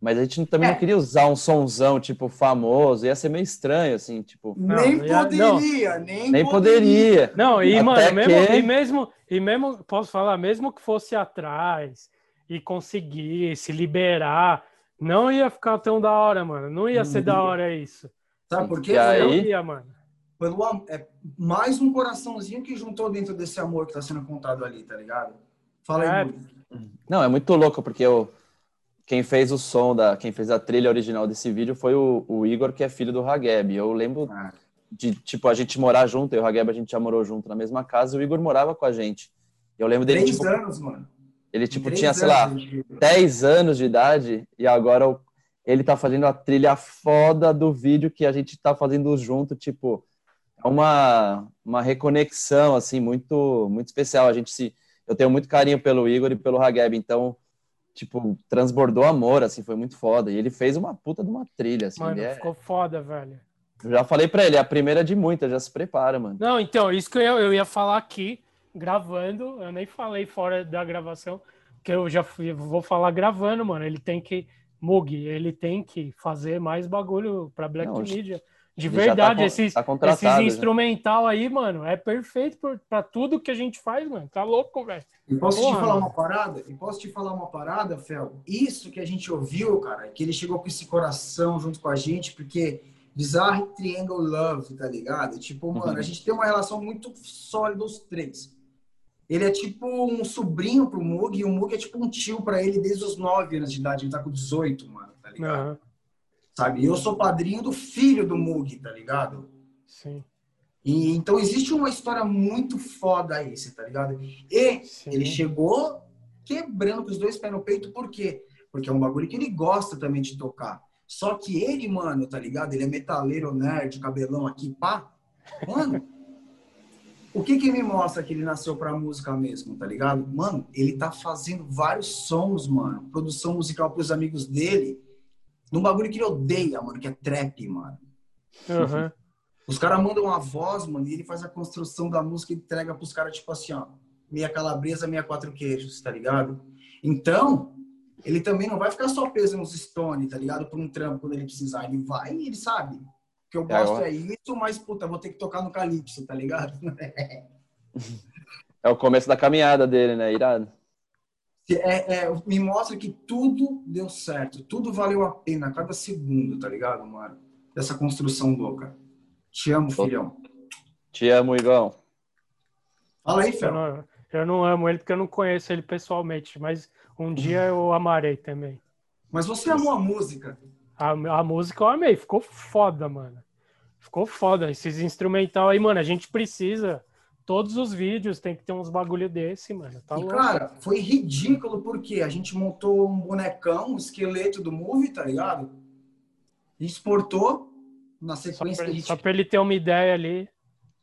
Mas a gente também É. não queria usar um sonzão, tipo, famoso. Ia ser meio estranho, assim, tipo... Não, nem não ia- poderia, nem, Nem poderia. Não, e Até mano, mesmo, que- e mesmo, e mesmo, posso falar, mesmo que fosse atrás e conseguisse liberar, não ia ficar tão da hora, mano. Não ia ser da hora isso. Sabe por quê? E aí- ia, mano. Pelo é mais um coraçãozinho que juntou dentro desse amor que tá sendo contado ali, tá ligado? Fala aí, É. Não, é muito louco, porque o, quem fez o som, da, quem fez a trilha original desse vídeo foi o, o Igor, que é filho do Hageb. Eu lembro Ah, de, tipo, a gente morar junto, eu e o Hageb, a gente já morou junto na mesma casa, e o Igor morava com a gente. Eu lembro dele, Três tipo, anos, mano. Ele, tipo, tinha, sei lá, anos, gente. 10 anos de idade e agora ele tá fazendo a trilha foda do vídeo que a gente tá fazendo junto, tipo, é uma, uma reconexão, assim, muito, muito especial. A gente se, eu tenho muito carinho pelo Igor e pelo Hageb, então, tipo, transbordou amor, assim, foi muito foda. E ele fez uma puta de uma trilha, assim, Mano, é- ficou foda, velho. eu já falei pra ele, é a primeira de muitas, já se prepara, mano. Não, então, isso que eu eu ia falar aqui, gravando, eu nem falei fora da gravação, que eu já fui- vou falar gravando, mano. Ele tem que, Mug, ele tem que fazer mais bagulho pra Black Não, Media. De já verdade, tá esses, tá esses contratado, já. instrumental aí, mano, é perfeito pra tudo que a gente faz, mano. Tá louco, velho. E posso Porra, te falar mano. uma parada? E posso te falar uma parada, Fel? Isso que a gente ouviu, cara, que ele chegou com esse coração junto com a gente, porque Bizarre Triangle Love, tá ligado? Tipo, mano, Uhum. a gente tem uma relação muito sólida os três. Ele é tipo um sobrinho pro Mug, e o Mug é tipo um tio pra ele desde os 9 anos de idade. Ele tá com 18, mano, tá ligado? Aham, Sabe? E eu sou padrinho do filho do Mug, tá ligado? sim, E, então existe uma história muito foda aí, você tá ligado? E sim. ele chegou quebrando com os dois pés no peito, por quê? Porque é um bagulho que ele gosta também de tocar. Só que ele, mano, tá ligado? Ele é metaleiro, nerd, cabelão aqui, pá. Mano, o que que me mostra que ele nasceu pra música mesmo, tá ligado? Mano, ele tá fazendo vários sons, mano. Produção musical pros amigos dele. Num bagulho que ele odeia, mano, que é trap, mano. Aham. Os caras mandam uma voz, mano, e ele faz a construção da música e entrega pros caras, tipo assim, ó. Meia calabresa, meia quatro queijos, tá ligado? Então, ele também não vai ficar só preso nos Stone, tá ligado? Por um trampo quando ele precisar. Ele vai e ele sabe. O que eu É, gosto ó. é isso, mas, puta, vou ter que tocar no Calypso, tá ligado? *laughs* É o começo da caminhada dele, né? Irado. É, é, me mostra que tudo deu certo. Tudo valeu a pena, cada segundo, tá ligado, mano? Dessa construção louca. Te amo, filhão. Te amo, Igão. Fala aí, Eu Fel. não, eu não amo ele porque eu não conheço ele pessoalmente, mas um dia eu amarei também. Mas você amou a música. A, a música eu amei, ficou foda, mano. Ficou foda. Esses instrumental aí, mano, a gente precisa. Todos os vídeos tem que ter uns bagulho desse, mano. Tá e, louco. cara, foi ridículo porque a gente montou um bonecão, um esqueleto do movie, tá ligado? E exportou, na Só sequência pra, que a gente só pra ele ter uma ideia ali.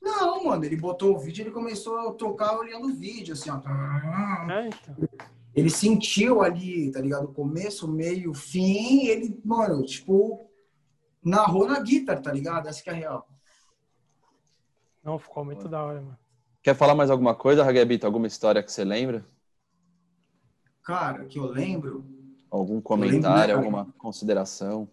Não, mano, ele botou o vídeo, ele começou a tocar olhando o vídeo, assim, ó. É, então. Ele sentiu ali, tá ligado? Começo, meio, fim, ele, mano, tipo, narrou na guitarra, tá ligado? Essa que é a real. Não, ficou muito da hora, mano. Quer falar mais alguma coisa, Raguebito? Alguma história que você lembra? Cara, que eu lembro, Algum comentário, lembro, né, alguma consideração?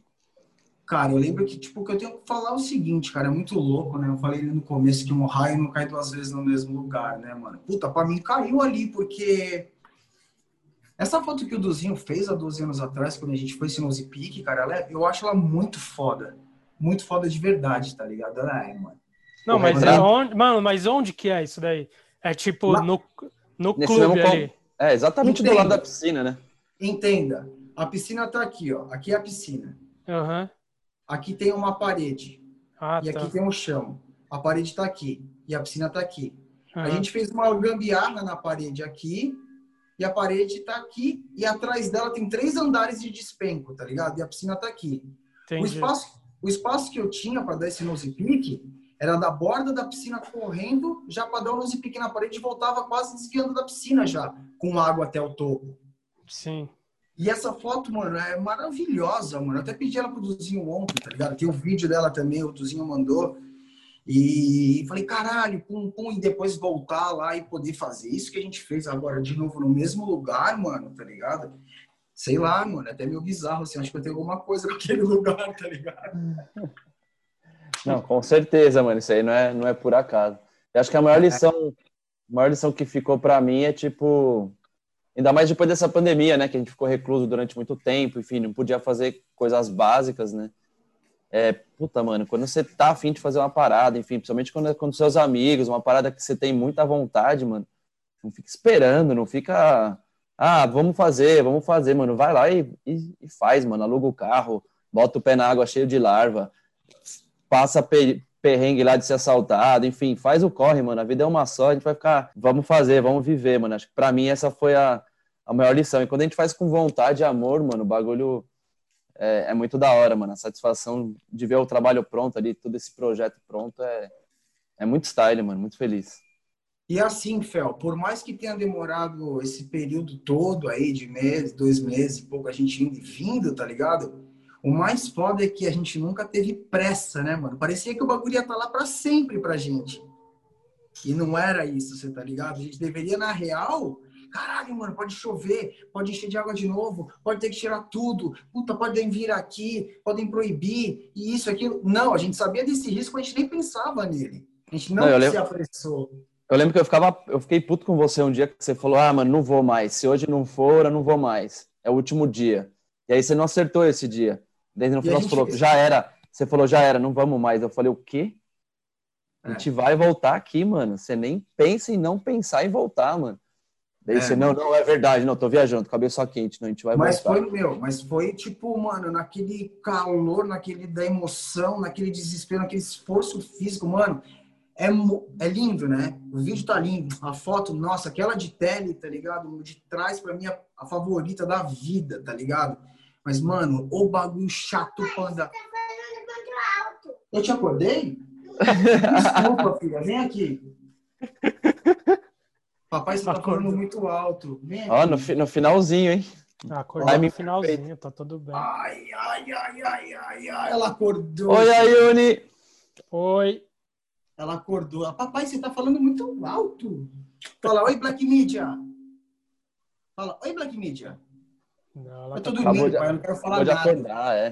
cara, eu lembro que, tipo, que eu tenho que falar o seguinte, cara, é muito louco, né? Eu falei no começo que um raio não cai duas vezes no mesmo lugar, né, mano? Puta, pra mim caiu ali, porque essa foto que o Duzinho fez há 12 anos atrás, quando a gente foi esse Nose Peak, cara, ela é- eu acho ela muito foda. Muito foda de verdade, tá ligado? Ela é, mano. Não, O mas retrato- onde, mano, mas onde que é isso daí? É tipo Lá- no, no clube ali. É, exatamente do Entendo. lado da piscina, né? Entenda, a piscina tá aqui, ó. Aqui é a piscina. Aham. Aqui tem uma parede. Ah, e tá. aqui tem um chão. A parede tá aqui. E a piscina tá aqui. A Aham. gente fez uma gambiarra na parede aqui. E a parede tá aqui. E atrás dela tem três andares de despenco, tá ligado? E a piscina tá aqui. O Entendi. espaço, o espaço que eu tinha para dar esse nose pick era da borda da piscina correndo, já para dar o nose pick na parede e voltava quase desviando da piscina já, com água até o topo. Sim. E essa foto, mano, é maravilhosa, mano. Eu até pedi ela pro Duzinho ontem, tá ligado? Tem o vídeo dela também, o Duzinho mandou. E falei, caralho, pum, pum, e depois voltar lá e poder fazer isso que a gente fez agora de novo no mesmo lugar, mano, tá ligado? Sei lá, mano, é até meio bizarro, assim, acho que eu tenho alguma coisa com aquele *laughs* lugar, tá ligado? Não, com certeza, mano. Isso aí não é, não é por acaso. Eu acho que a maior lição, a maior lição que ficou pra mim é tipo, ainda mais depois dessa pandemia, né, que a gente ficou recluso durante muito tempo, enfim, não podia fazer coisas básicas, né? É, puta, mano, quando você tá afim de fazer uma parada, enfim, principalmente quando é com seus amigos, uma parada que você tem muita vontade, mano, não fica esperando, não fica, ah, vamos fazer, vamos fazer, mano, vai lá e, e, e faz, mano, aluga o carro, bota o pé na água cheio de larva, passa pe- perrengue lá de ser assaltado, enfim, faz o corre, mano. A vida é uma só, a gente vai ficar, vamos fazer, vamos viver, mano. Acho que pra mim essa foi a, a maior lição. E quando a gente faz com vontade e amor, mano, o bagulho é, é muito da hora, mano. A satisfação de ver o trabalho pronto ali, todo esse projeto pronto é, é muito style, mano. Muito feliz. E assim, Fel, por mais que tenha demorado esse período todo aí de meses, dois meses e pouco, a gente indo e vindo, tá ligado? O mais foda é que a gente nunca teve pressa, né, mano? Parecia que o bagulho ia estar lá pra sempre pra gente. E não era isso, você tá ligado? A gente deveria, na real, caralho, mano, pode chover, pode encher de água de novo, pode ter que tirar tudo, puta, podem vir aqui, podem proibir, e isso, aquilo. Não, a gente sabia desse risco, a gente nem pensava nele. A gente não, Não, se lembro- apressou. Eu lembro que eu ficava, eu fiquei puto com você um dia que você falou, ah, mano, não vou mais. Se hoje não for, eu não vou mais. É o último dia. E aí você não acertou esse dia. Daí no final você falou, já era. Você falou, já era, não vamos mais. Eu falei, o quê? A É. gente vai voltar aqui, mano. Você nem pensa em não pensar em voltar, mano. Daí É. você, não, não, é verdade, não, tô viajando, cabeça quente, não, a gente vai Mas voltar. foi, meu, mas foi tipo, mano, naquele calor, naquele da emoção, naquele desespero, naquele esforço físico, mano. É, é lindo, né? O vídeo tá lindo. A foto, nossa, aquela de tele, tá ligado? De trás, pra mim, a, a favorita da vida, tá ligado? Mas, mano, o bagulho chato, panda. Eu te acordei? *laughs* Desculpa, filha, vem aqui. Papai, você tá Acordou. falando muito alto. Vem aqui. Ó, no, fi- no finalzinho, hein? Acordou no finalzinho, tá tudo bem. Ai, ai, ai, ai, ai, ai. Ela acordou. Oi, Ayuni! Oi. Ela acordou. Ela, Papai, você tá falando muito alto. Fala, oi, Black Media. Fala, oi, Black Media. Não, ela Eu tá tô dormindo, de- pai. Eu não quero falar Pode nada. acordar, é.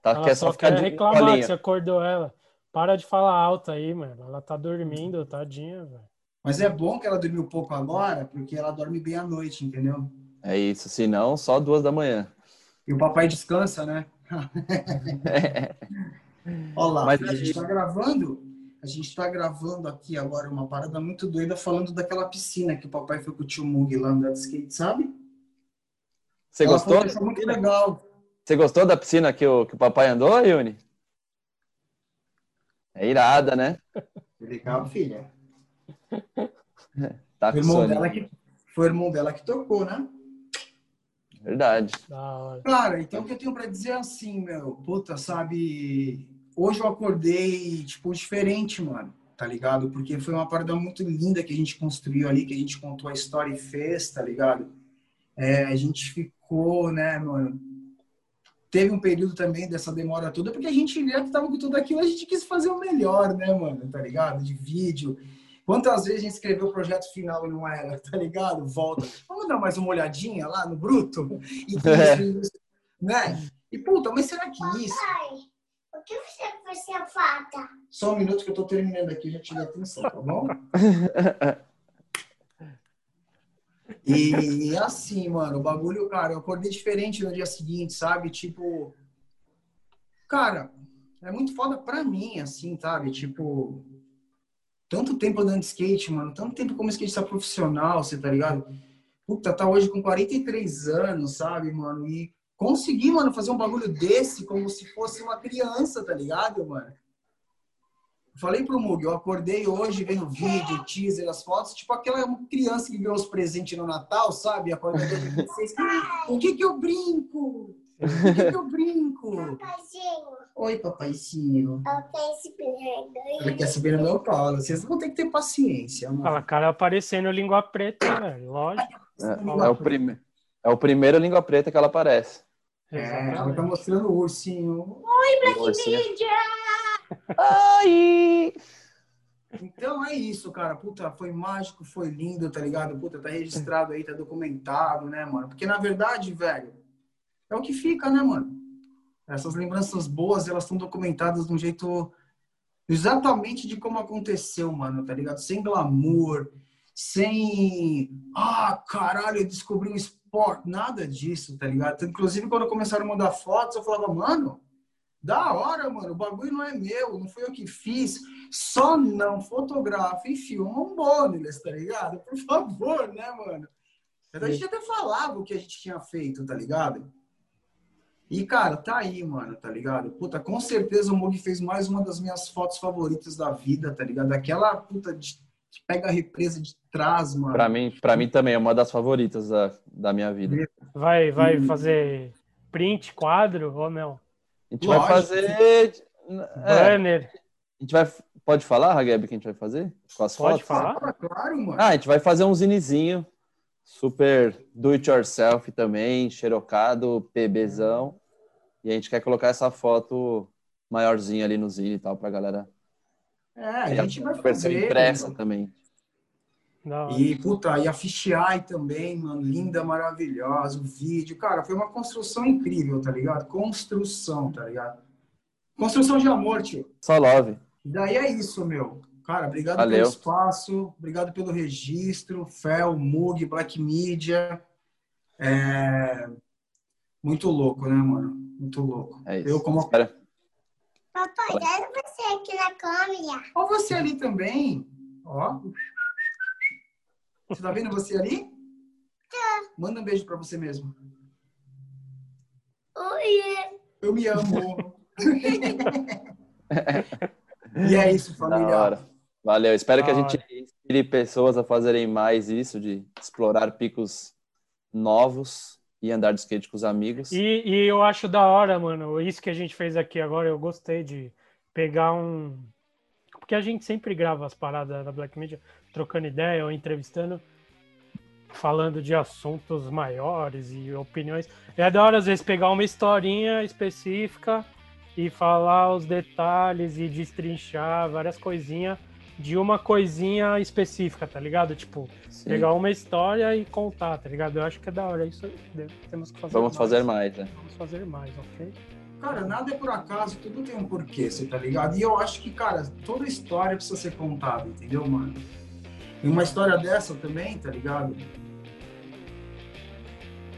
Tá, Ela quer só só ficar quer de reclamar que você acordou ela. Para de falar alto aí, mano. Ela tá dormindo, tadinha, velho. Mas é bom que ela dormiu pouco agora, porque ela dorme bem à noite, entendeu? É isso, se não, só duas da manhã. E o papai descansa, né? *laughs* Olha lá, Mas a gente tá gravando. A gente tá gravando aqui agora uma parada muito doida falando daquela piscina que o papai foi com o tio Mug lá andar de skate, sabe? Você Ela gostou? achou muito legal. Você gostou da piscina que o, que o papai andou, Ayuni? É irada, né? Legal, filha. Tá Foi com o irmão dela que, foi o irmão dela que tocou, né? Verdade. Cara, então o que eu tenho pra dizer é assim, meu, puta, sabe? hoje eu acordei, tipo, diferente, mano, tá ligado? Porque foi uma parada muito linda que a gente construiu ali, que a gente contou a história e fez, tá ligado? É, a gente ficou, né, mano? Teve um período também dessa demora toda, porque a gente já que tava com tudo aquilo, a gente quis fazer o melhor, né, mano? Tá ligado? De vídeo. Quantas vezes a gente escreveu o projeto final e não era, tá ligado? Volta. Vamos dar mais uma olhadinha lá no bruto? E *laughs* isso, né? E puta, mas será que isso. O que você você falta? Só um minuto que eu tô terminando aqui, já te atenção, tá bom? *laughs* E assim, mano, o bagulho, cara, eu acordei diferente no dia seguinte, sabe? Tipo, cara, é muito foda pra mim, assim, sabe? Tipo, tanto tempo andando de skate, mano, tanto tempo como skatista profissional, você tá ligado? Puta, tá hoje com 43 anos, sabe, mano? E conseguir, mano, fazer um bagulho desse como se fosse uma criança, tá ligado, mano? Falei pro Mug, eu acordei hoje vendo vídeo, teaser, as fotos, tipo aquela criança que ganhou os presentes no Natal, sabe? Acordei dia 26. O que que eu brinco? O que que eu brinco? Papaizinho, Oi, papaizinho. esse brinquedo. Ele quer subir no meu colo. Vocês vão ter que ter paciência, mano. Fala, cara aparecendo língua preta, velho. Lógico. É, é o prime... é o primeiro língua preta que ela aparece. É, ela tá mostrando o ursinho. Ursinho. Mídia! Ai! Então é isso, cara. Puta, foi mágico, foi lindo, tá ligado? Puta, tá registrado aí, tá documentado, né, mano? Porque na verdade, velho, é o que fica, né, mano? Essas lembranças boas, elas estão documentadas de um jeito exatamente de como aconteceu, mano, tá ligado? Sem glamour, sem. Ah, caralho, eu descobri um esporte. Nada disso, tá ligado? Inclusive, quando começaram a mandar fotos, eu falava, mano, da hora, mano, o bagulho não é meu, não foi eu que fiz. Só não fotografa e filma um bônus, tá ligado? Por favor, né, mano? A gente até falava o que a gente tinha feito, tá ligado? E, cara, tá aí, mano, tá ligado? Puta, com certeza o Mug fez mais uma das minhas fotos favoritas da vida, tá ligado? Aquela puta de que pega a represa de trás, mano. Pra mim, pra mim também é uma das favoritas da, da minha vida. Vai, vai Hum. fazer print, quadro ou não? A gente vai Lógico. fazer. É, Banner. a gente vai. Pode falar, Ragueb, que a gente vai fazer? Com as Pode fotos? falar. Claro, claro, mano. Ah, a gente vai fazer um zinezinho. Super do it yourself também, xerocado, PBzão. E a gente quer colocar essa foto maiorzinha ali no zine e tal, pra galera. É, a gente vai versão fazer. impressa mano. também. Hora. E, puta, e a Fisheye também, mano, linda, maravilhosa, o vídeo. Cara, foi uma construção incrível, tá ligado? Construção, tá ligado? Construção de amor, tio. Só love. E daí é isso, meu. Cara, obrigado Valeu. pelo espaço, obrigado pelo registro, Fel, Mug, Black Media. É... Muito louco, né, mano? Muito louco. É isso. Eu como... Espera. Papai, olha você aqui na câmera. Ó, você ali também. Ó. Você tá vendo você ali? Manda um beijo pra você mesmo. Oi, Eu me amo. *laughs* e é isso, Da família. hora. Valeu. Espero que a Da gente inspire pessoas a fazerem mais isso, de explorar picos novos e andar de skate com os amigos. E, e eu acho da hora, mano, isso que a gente fez aqui agora, eu gostei de pegar um. Porque a gente sempre grava as paradas da Black Media, trocando ideia ou entrevistando, falando de assuntos maiores e opiniões. É da hora, às vezes, pegar uma historinha específica e falar os detalhes e destrinchar várias coisinhas de uma coisinha específica, tá ligado? Tipo, Sim. pegar uma história e contar, tá ligado? Eu acho que é da hora. Isso temos que fazer Vamos mais. fazer mais, né? Vamos fazer mais, ok? Cara, nada é por acaso, tudo tem um porquê, você tá ligado? E eu acho que, cara, toda história precisa ser contada, entendeu, mano? E uma história dessa também, tá ligado?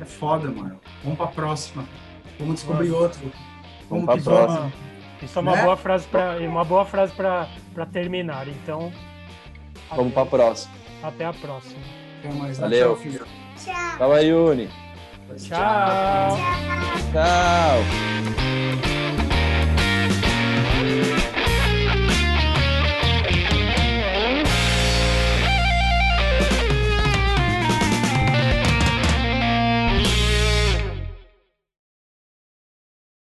É foda, mano. Vamos pra próxima. Vamos descobrir outro. Vamos Vamos pra próxima. vamos. Isso é uma Né? boa frase para uma boa frase para terminar. Então, Vamos pra próxima. até a próxima. Até mais. Valeu. Tchau, filho. tchau. Tchau, Yuni. Tchau. Tchau.